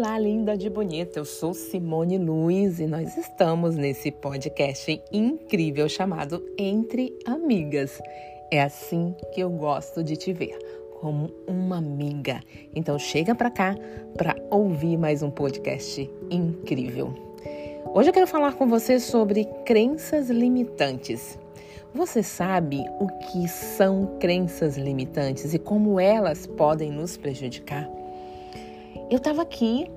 Olá, linda de bonita. Eu sou Simone Luiz e nós estamos nesse podcast incrível chamado Entre Amigas. É assim que eu gosto de te ver, como uma amiga. Então chega para cá para ouvir mais um podcast incrível. Hoje eu quero falar com você sobre crenças limitantes. Você sabe o que são crenças limitantes e como elas podem nos prejudicar? Eu estava aqui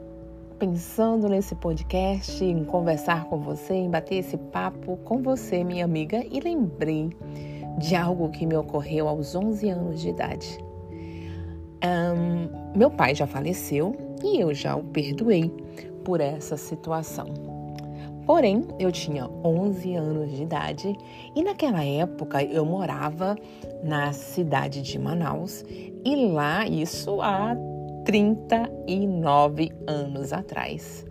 pensando nesse podcast, em conversar com você, em bater esse papo com você, minha amiga, e lembrei de algo que me ocorreu aos 11 anos de idade. Um, meu pai já faleceu e eu já o perdoei por essa situação. Porém, eu tinha 11 anos de idade e naquela época eu morava na cidade de Manaus e lá isso há 39 anos atrás.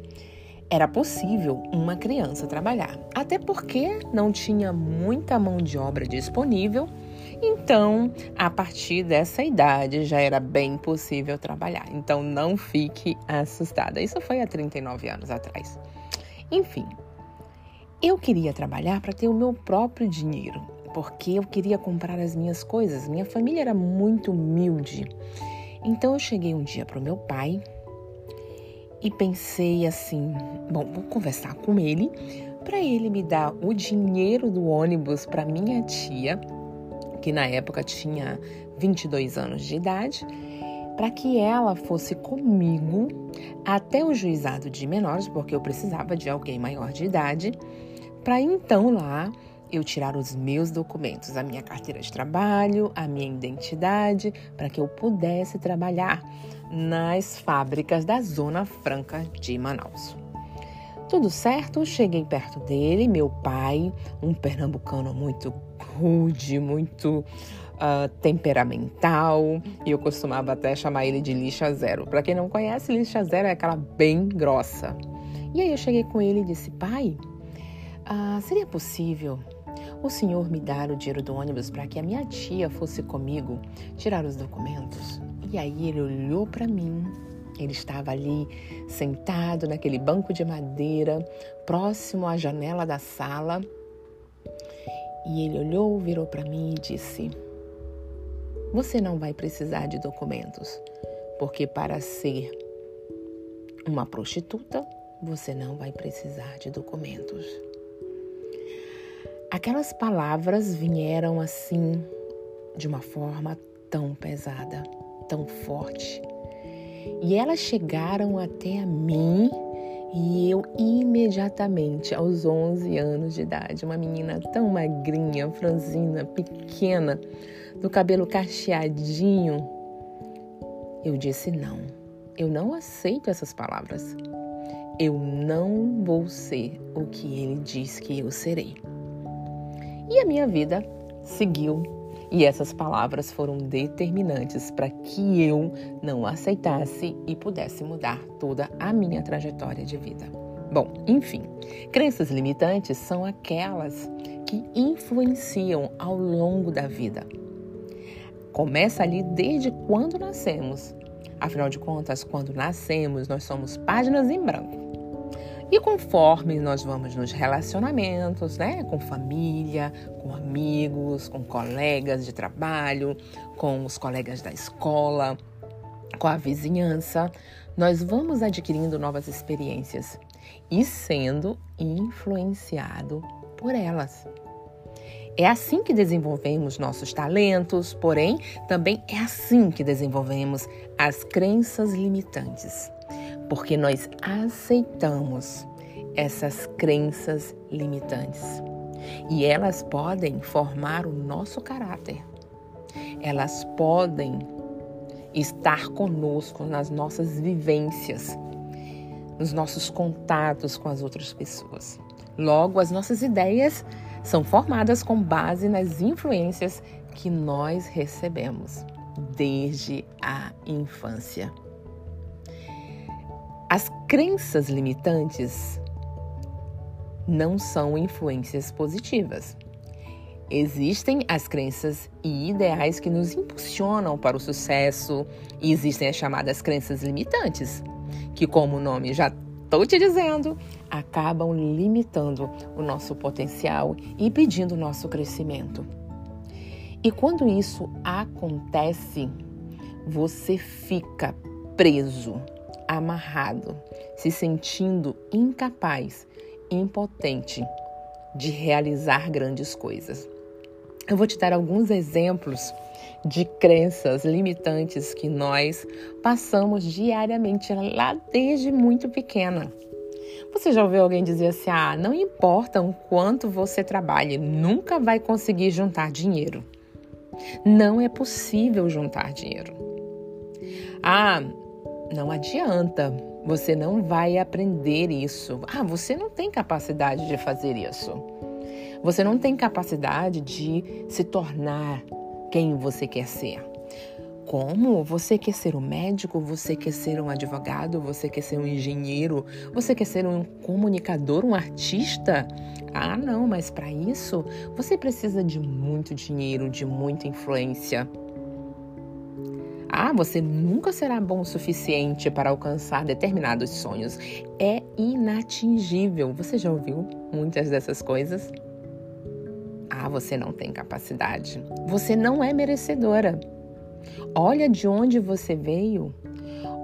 Era possível uma criança trabalhar, até porque não tinha muita mão de obra disponível, então a partir dessa idade já era bem possível trabalhar. Então não fique assustada. Isso foi há 39 anos atrás. Enfim, eu queria trabalhar para ter o meu próprio dinheiro, porque eu queria comprar as minhas coisas. Minha família era muito humilde então eu cheguei um dia pro meu pai e pensei assim: bom, vou conversar com ele para ele me dar o dinheiro do ônibus para minha tia, que na época tinha 22 anos de idade, para que ela fosse comigo até o juizado de menores, porque eu precisava de alguém maior de idade, para então lá eu tirar os meus documentos, a minha carteira de trabalho, a minha identidade, para que eu pudesse trabalhar nas fábricas da Zona Franca de Manaus. Tudo certo, cheguei perto dele, meu pai, um pernambucano muito rude, muito uh, temperamental, e eu costumava até chamar ele de lixa zero. Para quem não conhece, lixa zero é aquela bem grossa. E aí eu cheguei com ele e disse: pai, uh, seria possível o senhor me dar o dinheiro do ônibus para que a minha tia fosse comigo tirar os documentos. E aí ele olhou para mim. Ele estava ali sentado naquele banco de madeira, próximo à janela da sala. E ele olhou, virou para mim e disse: Você não vai precisar de documentos, porque para ser uma prostituta, você não vai precisar de documentos. Aquelas palavras vieram assim, de uma forma tão pesada, tão forte. E elas chegaram até a mim e eu imediatamente, aos 11 anos de idade, uma menina tão magrinha, franzina, pequena, do cabelo cacheadinho, eu disse não. Eu não aceito essas palavras. Eu não vou ser o que ele diz que eu serei. E a minha vida seguiu. E essas palavras foram determinantes para que eu não aceitasse e pudesse mudar toda a minha trajetória de vida. Bom, enfim, crenças limitantes são aquelas que influenciam ao longo da vida. Começa ali desde quando nascemos. Afinal de contas, quando nascemos, nós somos páginas em branco. E conforme nós vamos nos relacionamentos, né, com família, com amigos, com colegas de trabalho, com os colegas da escola, com a vizinhança, nós vamos adquirindo novas experiências e sendo influenciado por elas. É assim que desenvolvemos nossos talentos, porém, também é assim que desenvolvemos as crenças limitantes porque nós aceitamos essas crenças limitantes. E elas podem formar o nosso caráter. Elas podem estar conosco nas nossas vivências, nos nossos contatos com as outras pessoas. Logo, as nossas ideias são formadas com base nas influências que nós recebemos desde a infância. As crenças limitantes não são influências positivas. Existem as crenças e ideais que nos impulsionam para o sucesso e existem as chamadas crenças limitantes. que, como o nome já estou te dizendo, acabam limitando o nosso potencial e impedindo o nosso crescimento. E quando isso acontece, você fica preso, amarrado, se sentindo incapaz, impotente de realizar grandes coisas. Eu vou te dar alguns exemplos de crenças limitantes que nós passamos diariamente lá desde muito pequena. Você já ouviu alguém dizer assim: ah, não importa o quanto você trabalhe, nunca vai conseguir juntar dinheiro. Não é possível juntar dinheiro. Ah, não adianta, você não vai aprender isso. Ah, você não tem capacidade de fazer isso. Você não tem capacidade de se tornar quem você quer ser. Como? Você quer ser um médico? Você quer ser um advogado? Você quer ser um engenheiro? Você quer ser um comunicador, um artista? Ah, não, mas para isso você precisa de muito dinheiro, de muita influência. Ah, você nunca será bom o suficiente para alcançar determinados sonhos. É inatingível. Você já ouviu muitas dessas coisas? Ah, você não tem capacidade. Você não é merecedora. Olha de onde você veio.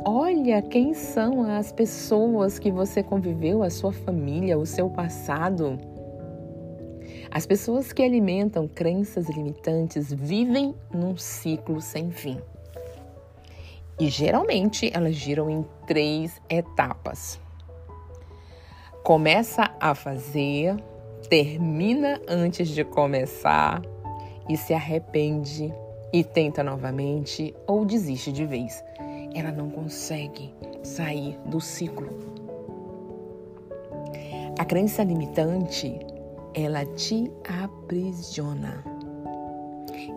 Olha quem são as pessoas que você conviveu, a sua família, o seu passado. As pessoas que alimentam crenças limitantes vivem num ciclo sem fim. E geralmente elas giram em três etapas. Começa a fazer, termina antes de começar e se arrepende e tenta novamente ou desiste de vez. Ela não consegue sair do ciclo. A crença limitante, ela te aprisiona.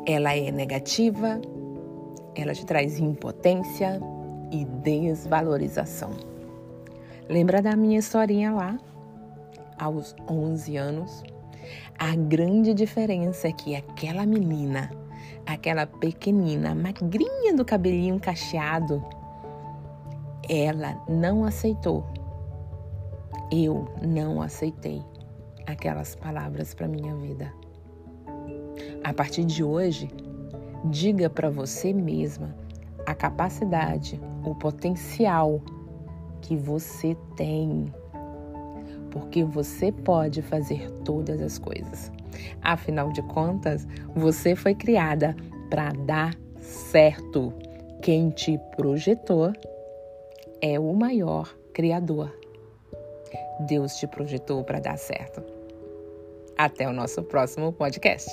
Ela é negativa, ela te traz impotência e desvalorização. Lembra da minha historinha lá? aos 11 anos, a grande diferença é que aquela menina, aquela pequenina, magrinha do cabelinho cacheado, ela não aceitou. Eu não aceitei aquelas palavras para minha vida. A partir de hoje, diga para você mesma a capacidade, o potencial que você tem porque você pode fazer todas as coisas. Afinal de contas, você foi criada para dar certo. Quem te projetou é o maior criador. Deus te projetou para dar certo. Até o nosso próximo podcast.